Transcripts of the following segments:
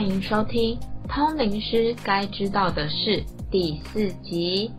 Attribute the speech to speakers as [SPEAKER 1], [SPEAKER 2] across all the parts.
[SPEAKER 1] 欢迎收听《通灵师该知道的事》第四集。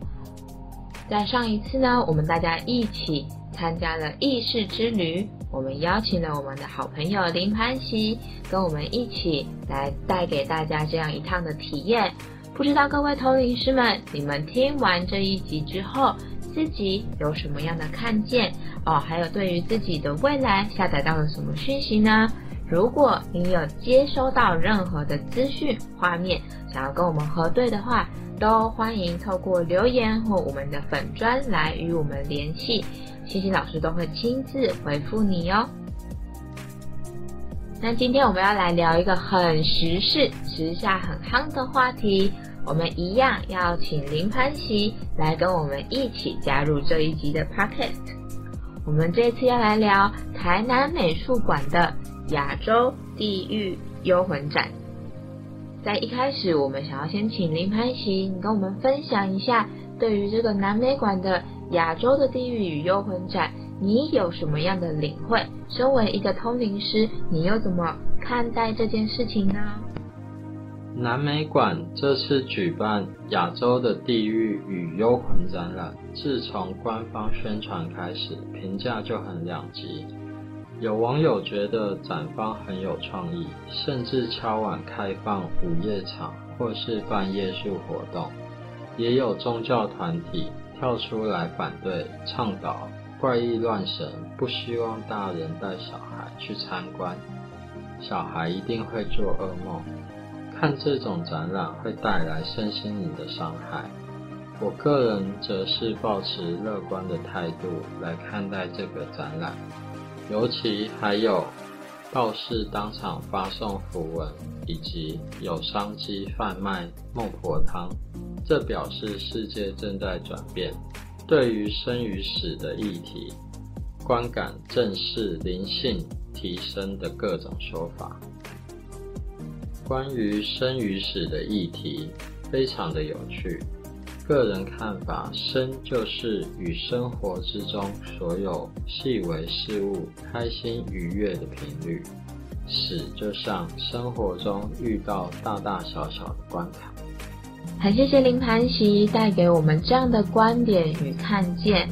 [SPEAKER 1] 在上一次呢，我们大家一起参加了意识之旅，我们邀请了我们的好朋友林盘熙，跟我们一起来带给大家这样一趟的体验。不知道各位通灵师们，你们听完这一集之后，自己有什么样的看见哦？还有对于自己的未来下载到了什么讯息呢？如果你有接收到任何的资讯、画面，想要跟我们核对的话，都欢迎透过留言或我们的粉砖来与我们联系，欣欣老师都会亲自回复你哦。那今天我们要来聊一个很时事、时下很夯的话题，我们一样要请林潘喜来跟我们一起加入这一集的 p o c k e t。我们这次要来聊台南美术馆的。亚洲地狱幽魂展，在一开始，我们想要先请林潘喜，跟我们分享一下，对于这个南美馆的亚洲的地狱与幽魂展，你有什么样的领会？身为一个通灵师，你又怎么看待这件事情呢？
[SPEAKER 2] 南美馆这次举办亚洲的地狱与幽魂展览，自从官方宣传开始，评价就很两极。有网友觉得展方很有创意，甚至敲碗开放午夜场或是办夜宿活动；也有宗教团体跳出来反对，倡导怪异乱神，不希望大人带小孩去参观，小孩一定会做噩梦。看这种展览会带来身心灵的伤害。我个人则是保持乐观的态度来看待这个展览。尤其还有道士当场发送符文，以及有商机贩卖孟婆汤，这表示世界正在转变。对于生与死的议题，观感正是灵性提升的各种说法。关于生与死的议题，非常的有趣。个人看法，生就是与生活之中所有细微事物开心愉悦的频率，死就像生活中遇到大大小小的关卡。
[SPEAKER 1] 很谢谢林盘席带给我们这样的观点与看见。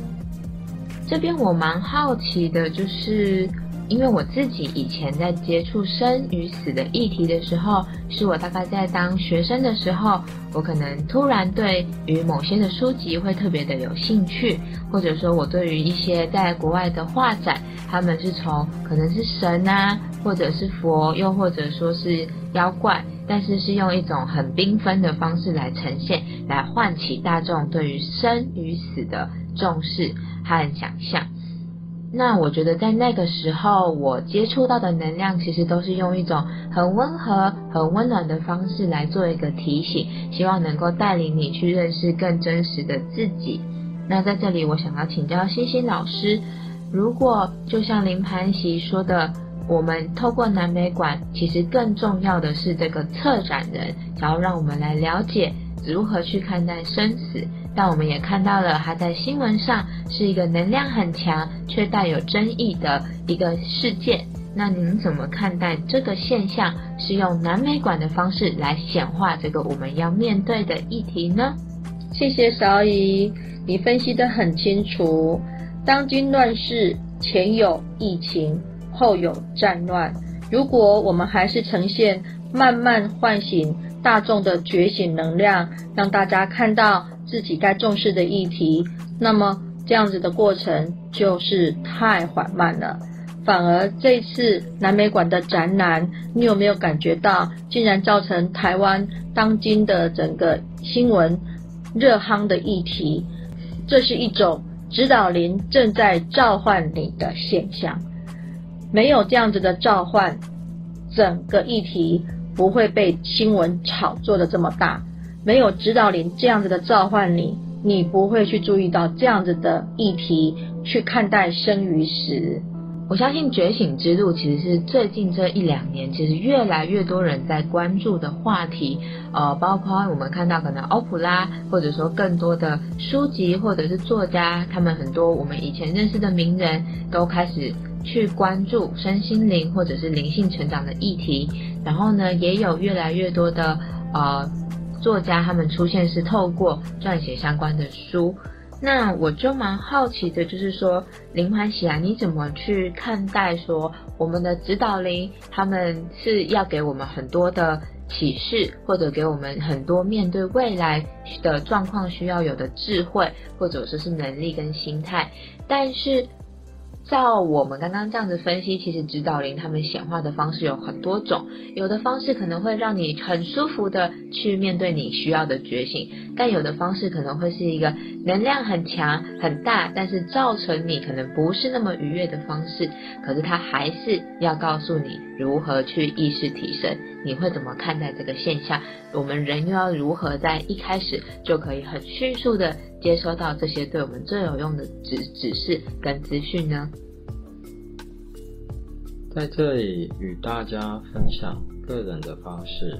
[SPEAKER 1] 这边我蛮好奇的，就是。因为我自己以前在接触生与死的议题的时候，是我大概在当学生的时候，我可能突然对于某些的书籍会特别的有兴趣，或者说我对于一些在国外的画展，他们是从可能是神啊，或者是佛，又或者说是妖怪，但是是用一种很缤纷的方式来呈现，来唤起大众对于生与死的重视和想象。那我觉得在那个时候，我接触到的能量其实都是用一种很温和、很温暖的方式来做一个提醒，希望能够带领你去认识更真实的自己。那在这里，我想要请教欣欣老师，如果就像林盘席说的，我们透过南美馆，其实更重要的是这个策展人想要让我们来了解如何去看待生死。但我们也看到了，它在新闻上是一个能量很强却带有争议的一个事件。那您怎么看待这个现象？是用南美馆的方式来显化这个我们要面对的议题呢？
[SPEAKER 3] 谢谢邵姨，你分析得很清楚。当今乱世，前有疫情，后有战乱。如果我们还是呈现慢慢唤醒大众的觉醒能量，让大家看到。自己该重视的议题，那么这样子的过程就是太缓慢了。反而这次南美馆的展览，你有没有感觉到，竟然造成台湾当今的整个新闻热夯的议题？这是一种指导灵正在召唤你的现象。没有这样子的召唤，整个议题不会被新闻炒作的这么大。没有指导灵这样子的召唤你，你不会去注意到这样子的议题去看待生与死。
[SPEAKER 1] 我相信觉醒之路其实是最近这一两年，其实越来越多人在关注的话题。呃，包括我们看到可能欧普拉，或者说更多的书籍或者是作家，他们很多我们以前认识的名人都开始去关注身心灵或者是灵性成长的议题，然后呢，也有越来越多的呃作家他们出现是透过撰写相关的书。那我就蛮好奇的，就是说林欢喜啊，你怎么去看待说我们的指导灵，他们是要给我们很多的启示，或者给我们很多面对未来的状况需要有的智慧，或者说是能力跟心态，但是。照我们刚刚这样子分析，其实指导灵他们显化的方式有很多种，有的方式可能会让你很舒服的去面对你需要的觉醒，但有的方式可能会是一个能量很强很大，但是造成你可能不是那么愉悦的方式。可是他还是要告诉你如何去意识提升，你会怎么看待这个现象？我们人又要如何在一开始就可以很迅速的？接收到这些对我们最有用的指指示跟资讯呢？
[SPEAKER 2] 在这里与大家分享个人的方式。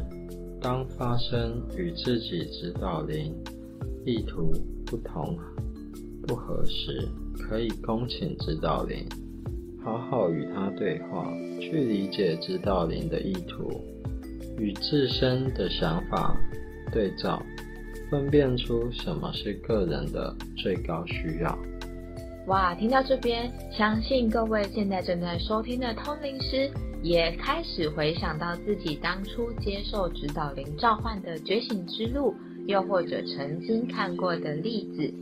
[SPEAKER 2] 当发生与自己指导灵意图不同、不合时，可以恭请指导灵，好好与他对话，去理解指导灵的意图，与自身的想法对照。分辨出什么是个人的最高需要。
[SPEAKER 1] 哇，听到这边，相信各位现在正在收听的通灵师也开始回想到自己当初接受指导灵召唤的觉醒之路，又或者曾经看过的例子。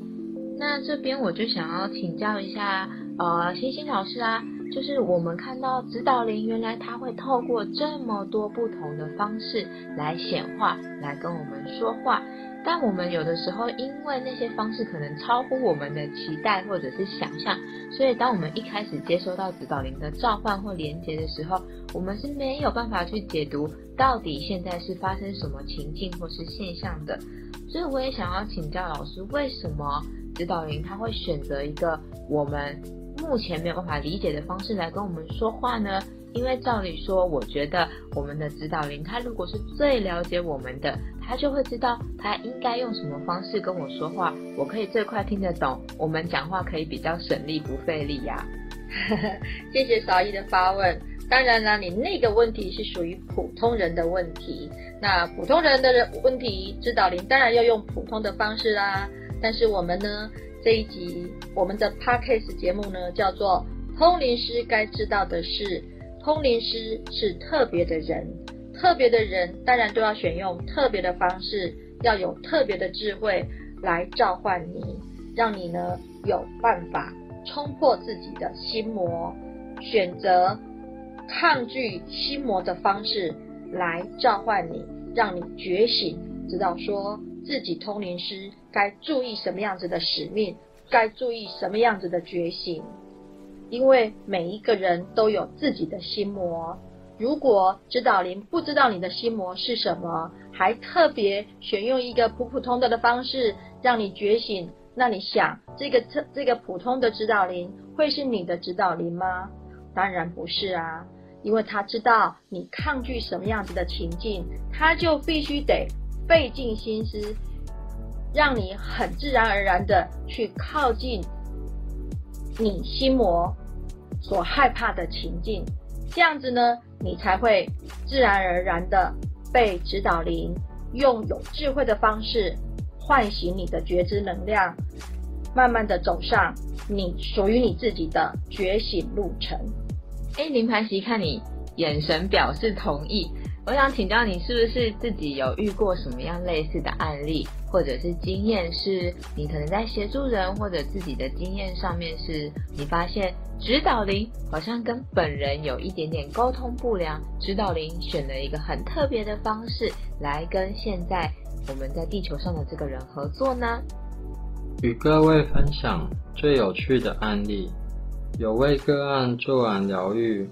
[SPEAKER 1] 那这边我就想要请教一下，呃，星星老师啊，就是我们看到指导灵，原来他会透过这么多不同的方式来显化，来跟我们说话。但我们有的时候，因为那些方式可能超乎我们的期待或者是想象，所以当我们一开始接收到指导灵的召唤或连接的时候，我们是没有办法去解读到底现在是发生什么情境或是现象的。所以我也想要请教老师，为什么指导灵他会选择一个我们目前没有办法理解的方式来跟我们说话呢？因为照理说，我觉得我们的指导灵他如果是最了解我们的。他就会知道他应该用什么方式跟我说话，我可以最快听得懂，我们讲话可以比较省力不费力呀。
[SPEAKER 3] 谢谢少一的发问。当然啦，你那个问题是属于普通人的问题，那普通人的问题，指导灵当然要用普通的方式啦。但是我们呢，这一集我们的 podcast 节目呢，叫做《通灵师该知道的事》，通灵师是特别的人。特别的人当然都要选用特别的方式，要有特别的智慧来召唤你，让你呢有办法冲破自己的心魔，选择抗拒心魔的方式来召唤你，让你觉醒，知道说自己通灵师该注意什么样子的使命，该注意什么样子的觉醒，因为每一个人都有自己的心魔。如果指导灵不知道你的心魔是什么，还特别选用一个普普通的的方式让你觉醒，那你想这个特这个普通的指导灵会是你的指导灵吗？当然不是啊，因为他知道你抗拒什么样子的情境，他就必须得费尽心思，让你很自然而然的去靠近你心魔所害怕的情境，这样子呢？你才会自然而然的被指导灵用有智慧的方式唤醒你的觉知能量，慢慢的走上你属于你自己的觉醒路程。
[SPEAKER 1] 哎，林盘席看你眼神表示同意。我想请教你，是不是自己有遇过什么样类似的案例，或者是经验，是你可能在协助人或者自己的经验上面，是你发现指导灵好像跟本人有一点点沟通不良，指导灵选了一个很特别的方式来跟现在我们在地球上的这个人合作呢？
[SPEAKER 2] 与各位分享最有趣的案例，有位个案做完疗愈，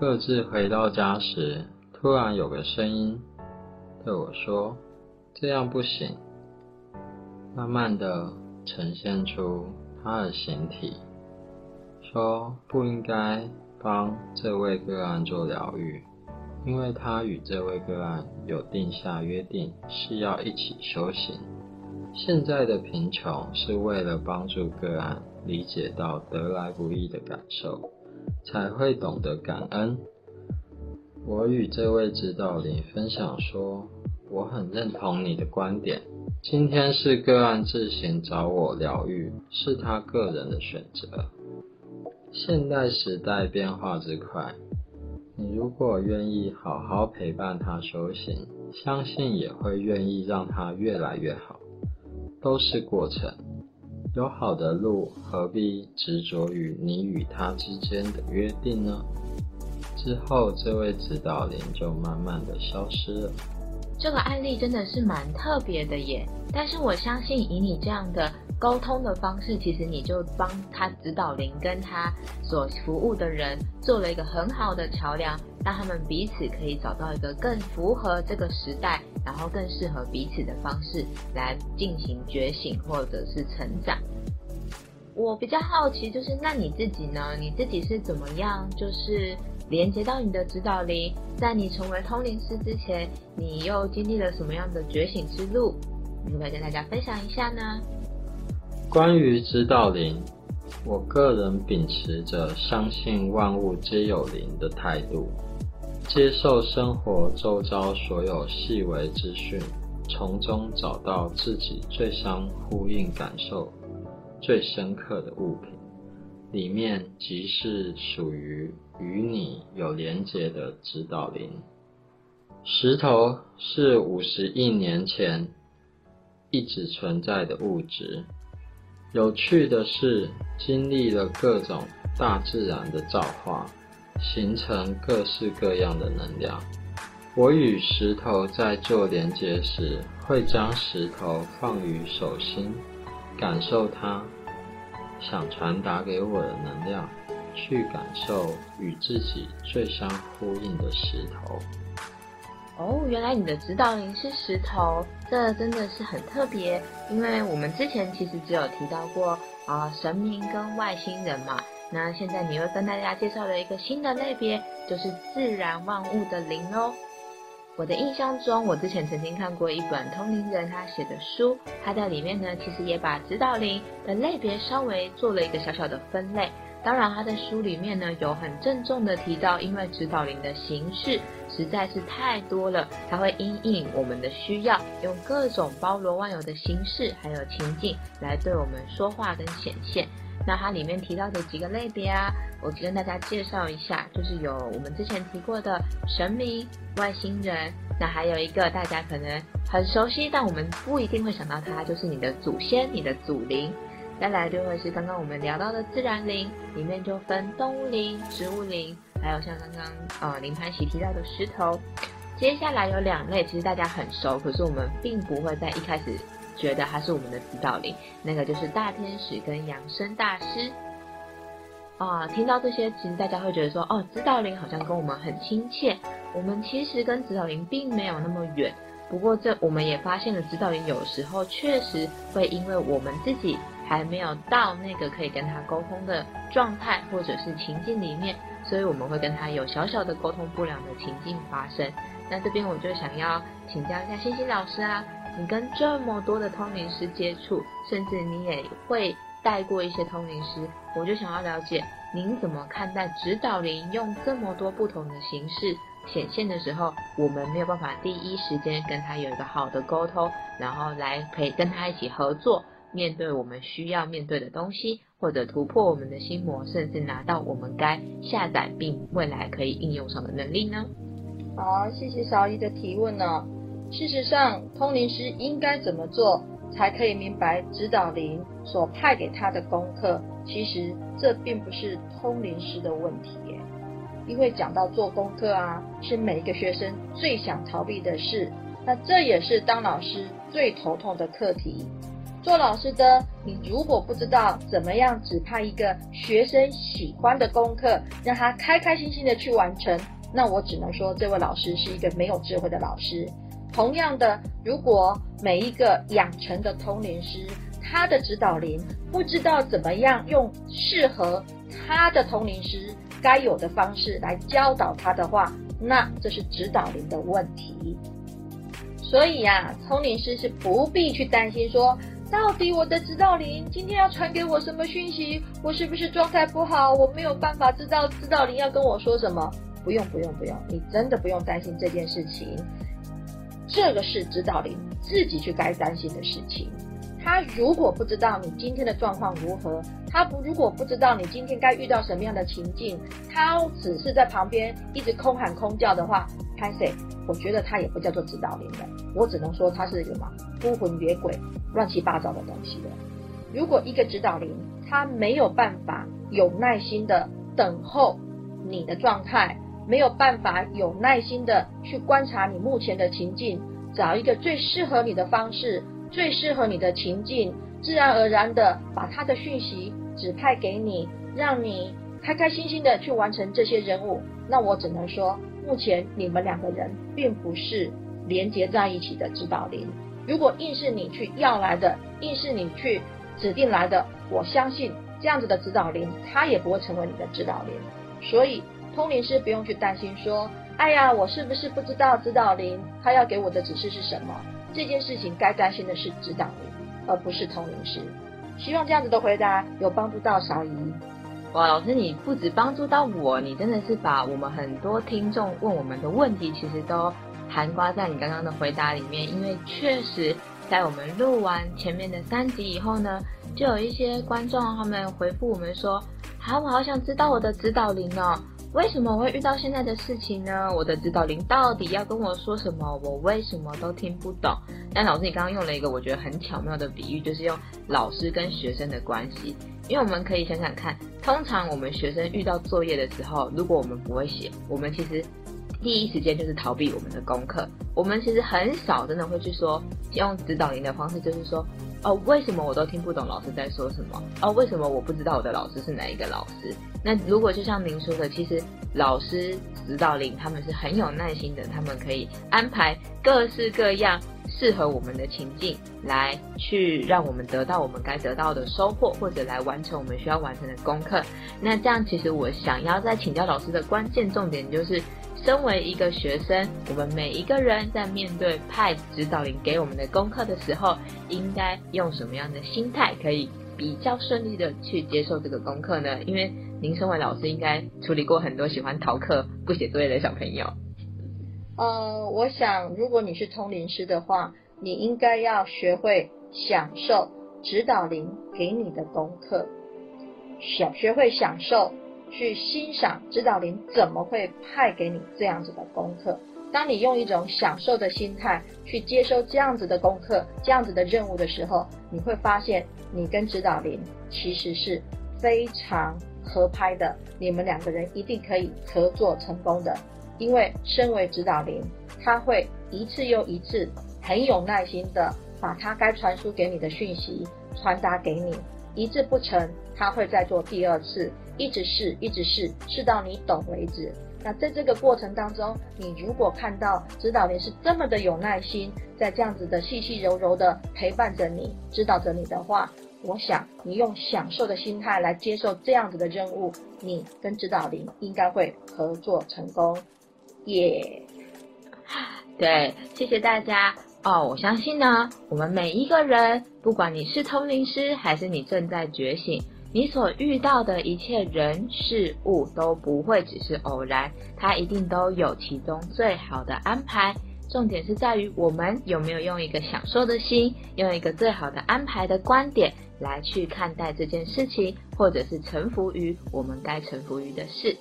[SPEAKER 2] 各自回到家时。突然有个声音对我说：“这样不行。”慢慢的呈现出他的形体，说不应该帮这位个案做疗愈，因为他与这位个案有定下约定，是要一起修行。现在的贫穷是为了帮助个案理解到得来不易的感受。才会懂得感恩。我与这位指导灵分享说，我很认同你的观点。今天是个案自行找我疗愈，是他个人的选择。现代时代变化之快，你如果愿意好好陪伴他修行，相信也会愿意让他越来越好。都是过程，有好的路，何必执着于你与他之间的约定呢？之后，这位指导灵就慢慢的消失了。
[SPEAKER 1] 这个案例真的是蛮特别的耶，但是我相信以你这样的沟通的方式，其实你就帮他指导灵跟他所服务的人做了一个很好的桥梁，让他们彼此可以找到一个更符合这个时代，然后更适合彼此的方式来进行觉醒或者是成长。我比较好奇，就是那你自己呢？你自己是怎么样？就是。连接到你的指导灵，在你成为通灵师之前，你又经历了什么样的觉醒之路？你可以跟大家分享一下呢？
[SPEAKER 2] 关于指导灵，我个人秉持着相信万物皆有灵的态度，接受生活周遭所有细微资讯，从中找到自己最相呼应、感受最深刻的物品。里面即是属于与你有连结的指导灵。石头是五十亿年前一直存在的物质。有趣的是，经历了各种大自然的造化，形成各式各样的能量。我与石头在做连接时，会将石头放于手心，感受它。想传达给我的能量，去感受与自己最相呼应的石头。
[SPEAKER 1] 哦，原来你的指导灵是石头，这真的是很特别。因为我们之前其实只有提到过啊神明跟外星人嘛，那现在你又跟大家介绍了一个新的类别，就是自然万物的灵哦。我的印象中，我之前曾经看过一本通灵人他写的书，他在里面呢，其实也把指导灵的类别稍微做了一个小小的分类。当然，他在书里面呢，有很郑重的提到，因为指导灵的形式实在是太多了，他会因应我们的需要，用各种包罗万有的形式还有情境来对我们说话跟显现。那它里面提到的几个类别啊，我跟大家介绍一下，就是有我们之前提过的神明、外星人，那还有一个大家可能很熟悉，但我们不一定会想到它，就是你的祖先、你的祖灵。再来就会是刚刚我们聊到的自然灵，里面就分动物灵、植物灵，还有像刚刚呃林盘喜提到的石头。接下来有两类，其实大家很熟，可是我们并不会在一开始。觉得他是我们的指导灵，那个就是大天使跟养生大师啊。听到这些，其实大家会觉得说，哦，指导灵好像跟我们很亲切。我们其实跟指导灵并没有那么远。不过这我们也发现了，指导灵有时候确实会因为我们自己还没有到那个可以跟他沟通的状态或者是情境里面，所以我们会跟他有小小的沟通不良的情境发生。那这边我就想要请教一下欣欣老师啊。你跟这么多的通灵师接触，甚至你也会带过一些通灵师，我就想要了解您怎么看待指导灵用这么多不同的形式显现的时候，我们没有办法第一时间跟他有一个好的沟通，然后来陪跟他一起合作，面对我们需要面对的东西，或者突破我们的心魔，甚至拿到我们该下载并未来可以应用上的能力呢？
[SPEAKER 3] 好，谢谢小姨的提问呢。事实上，通灵师应该怎么做才可以明白指导灵所派给他的功课？其实这并不是通灵师的问题，因为讲到做功课啊，是每一个学生最想逃避的事。那这也是当老师最头痛的课题。做老师的，你如果不知道怎么样指派一个学生喜欢的功课，让他开开心心的去完成，那我只能说，这位老师是一个没有智慧的老师。同样的，如果每一个养成的通灵师，他的指导灵不知道怎么样用适合他的通灵师该有的方式来教导他的话，那这是指导灵的问题。所以呀，通灵师是不必去担心说到底我的指导灵今天要传给我什么讯息？我是不是状态不好？我没有办法知道指导灵要跟我说什么？不用不用不用，你真的不用担心这件事情。这个是指导灵自己去该担心的事情。他如果不知道你今天的状况如何，他不如果不知道你今天该遇到什么样的情境，他只是在旁边一直空喊空叫的话，潘 Sir，我觉得他也不叫做指导灵的，我只能说他是什么孤魂野鬼、乱七八糟的东西的。如果一个指导灵他没有办法有耐心的等候你的状态，没有办法有耐心的去观察你目前的情境，找一个最适合你的方式。最适合你的情境，自然而然的把他的讯息指派给你，让你开开心心的去完成这些任务。那我只能说，目前你们两个人并不是连接在一起的指导灵。如果硬是你去要来的，硬是你去指定来的，我相信这样子的指导灵，他也不会成为你的指导灵。所以通灵师不用去担心说，哎呀，我是不是不知道指导灵他要给我的指示是什么？这件事情该担心的是指导灵，而不是通灵师。希望这样子的回答有帮助到小姨。
[SPEAKER 1] 哇，老师，你不止帮助到我，你真的是把我们很多听众问我们的问题，其实都含刮在你刚刚的回答里面。因为确实，在我们录完前面的三集以后呢，就有一些观众他们回复我们说：“好，我好想知道我的指导灵哦。”为什么我会遇到现在的事情呢？我的指导灵到底要跟我说什么？我为什么都听不懂？但老师，你刚刚用了一个我觉得很巧妙的比喻，就是用老师跟学生的关系。因为我们可以想想看，通常我们学生遇到作业的时候，如果我们不会写，我们其实第一时间就是逃避我们的功课。我们其实很少真的会去说用指导灵的方式，就是说。哦，为什么我都听不懂老师在说什么？哦，为什么我不知道我的老师是哪一个老师？那如果就像您说的，其实老师指导灵他们是很有耐心的，他们可以安排各式各样适合我们的情境，来去让我们得到我们该得到的收获，或者来完成我们需要完成的功课。那这样，其实我想要再请教老师的关键重点就是。身为一个学生，我们每一个人在面对派指导灵给我们的功课的时候，应该用什么样的心态，可以比较顺利的去接受这个功课呢？因为您身为老师，应该处理过很多喜欢逃课、不写作业的小朋友。
[SPEAKER 3] 呃，我想，如果你是通灵师的话，你应该要学会享受指导灵给你的功课，学学会享受。去欣赏指导灵怎么会派给你这样子的功课。当你用一种享受的心态去接收这样子的功课、这样子的任务的时候，你会发现你跟指导灵其实是非常合拍的。你们两个人一定可以合作成功的，因为身为指导灵，他会一次又一次很有耐心的把他该传输给你的讯息传达给你。一次不成，他会再做第二次。一直试，一直试，试到你懂为止。那在这个过程当中，你如果看到指导灵是这么的有耐心，在这样子的细细柔柔的陪伴着你，指导着你的话，我想你用享受的心态来接受这样子的任务，你跟指导灵应该会合作成功。耶！
[SPEAKER 1] 对，谢谢大家哦。我相信呢，我们每一个人，不管你是通灵师，还是你正在觉醒。你所遇到的一切人事物都不会只是偶然，它一定都有其中最好的安排。重点是在于我们有没有用一个享受的心，用一个最好的安排的观点来去看待这件事情，或者是臣服于我们该臣服于的事。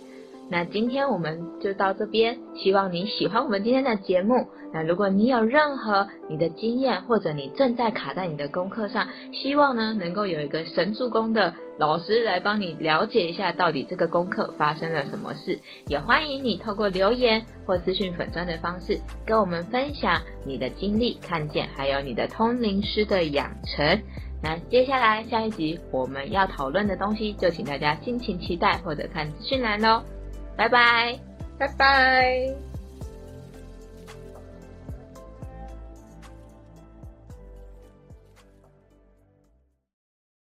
[SPEAKER 1] 那今天我们就到这边，希望你喜欢我们今天的节目。那如果你有任何你的经验，或者你正在卡在你的功课上，希望呢能够有一个神助攻的老师来帮你了解一下到底这个功课发生了什么事，也欢迎你透过留言或私讯粉砖的方式跟我们分享你的经历、看见，还有你的通灵师的养成。那接下来下一集我们要讨论的东西，就请大家敬请期待或者看资讯栏喽。拜拜，
[SPEAKER 3] 拜拜。